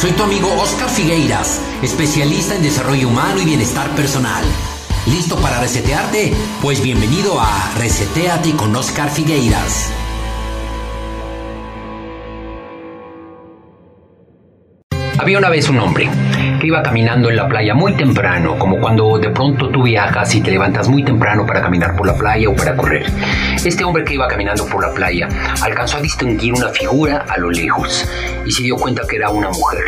Soy tu amigo Oscar Figueiras, especialista en desarrollo humano y bienestar personal. ¿Listo para resetearte? Pues bienvenido a Reseteate con Oscar Figueiras. Había una vez un hombre que iba caminando en la playa muy temprano, como cuando de pronto tú viajas y te levantas muy temprano para caminar por la playa o para correr. Este hombre que iba caminando por la playa alcanzó a distinguir una figura a lo lejos y se dio cuenta que era una mujer.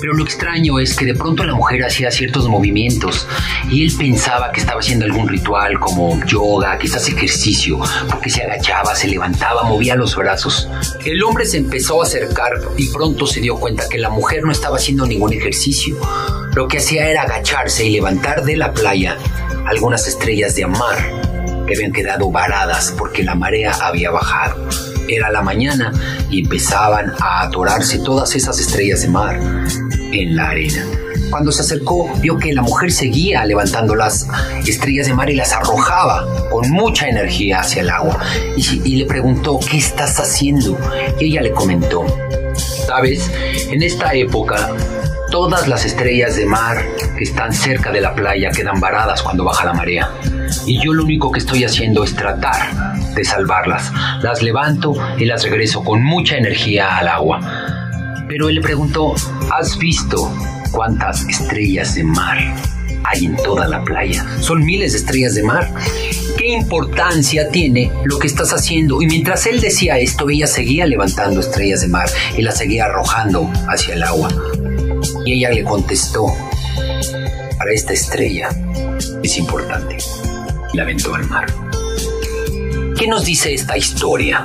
Pero lo extraño es que de pronto la mujer hacía ciertos movimientos y él pensaba que estaba haciendo algún ritual como yoga, quizás ejercicio, porque se agachaba, se levantaba, movía los brazos. El hombre se empezó a acercar y pronto se dio cuenta que la mujer no estaba haciendo ningún ejercicio. Lo que hacía era agacharse y levantar de la playa algunas estrellas de mar que habían quedado varadas porque la marea había bajado. Era la mañana y empezaban a atorarse todas esas estrellas de mar en la arena. Cuando se acercó, vio que la mujer seguía levantando las estrellas de mar y las arrojaba con mucha energía hacia el agua. Y, le preguntó, ¿qué estás haciendo? Ella le comentó, sabes, en esta época todas las estrellas de mar que están cerca de la playa quedan varadas cuando baja la marea. Y yo lo único que estoy haciendo es tratar de salvarlas. Las levanto y las regreso con mucha energía al agua. Pero él le preguntó, ¿has visto cuántas estrellas de mar hay en toda la playa? Son miles de estrellas de mar. ¿Qué importancia tiene lo que estás haciendo? Y mientras él decía esto, ella seguía levantando estrellas de mar y las seguía arrojando hacia el agua. Y ella le contestó, para esta estrella es importante. Y la aventó al mar. ¿Qué nos dice esta historia?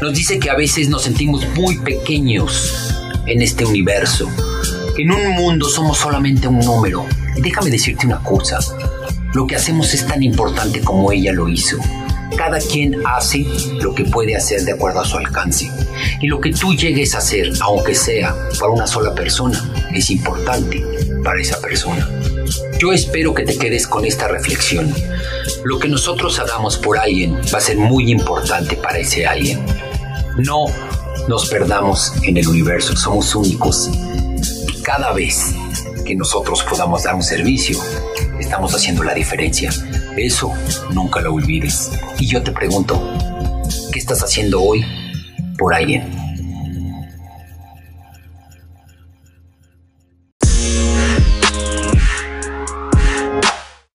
Nos dice que a veces nos sentimos muy pequeños en este universo. En un mundo somos solamente un número. Y déjame decirte una cosa. Lo que hacemos es tan importante como ella lo hizo. Cada quien hace lo que puede hacer de acuerdo a su alcance. Y lo que tú llegues a hacer, aunque sea para una sola persona, es importante para esa persona. Yo espero que te quedes con esta reflexión. Lo que nosotros hagamos por alguien va a ser muy importante para ese alguien. No nos perdamos en el universo, somos únicos. Y cada vez que nosotros podamos dar un servicio, estamos haciendo la diferencia. Eso nunca lo olvides. Y yo te pregunto, ¿qué estás haciendo hoy por alguien?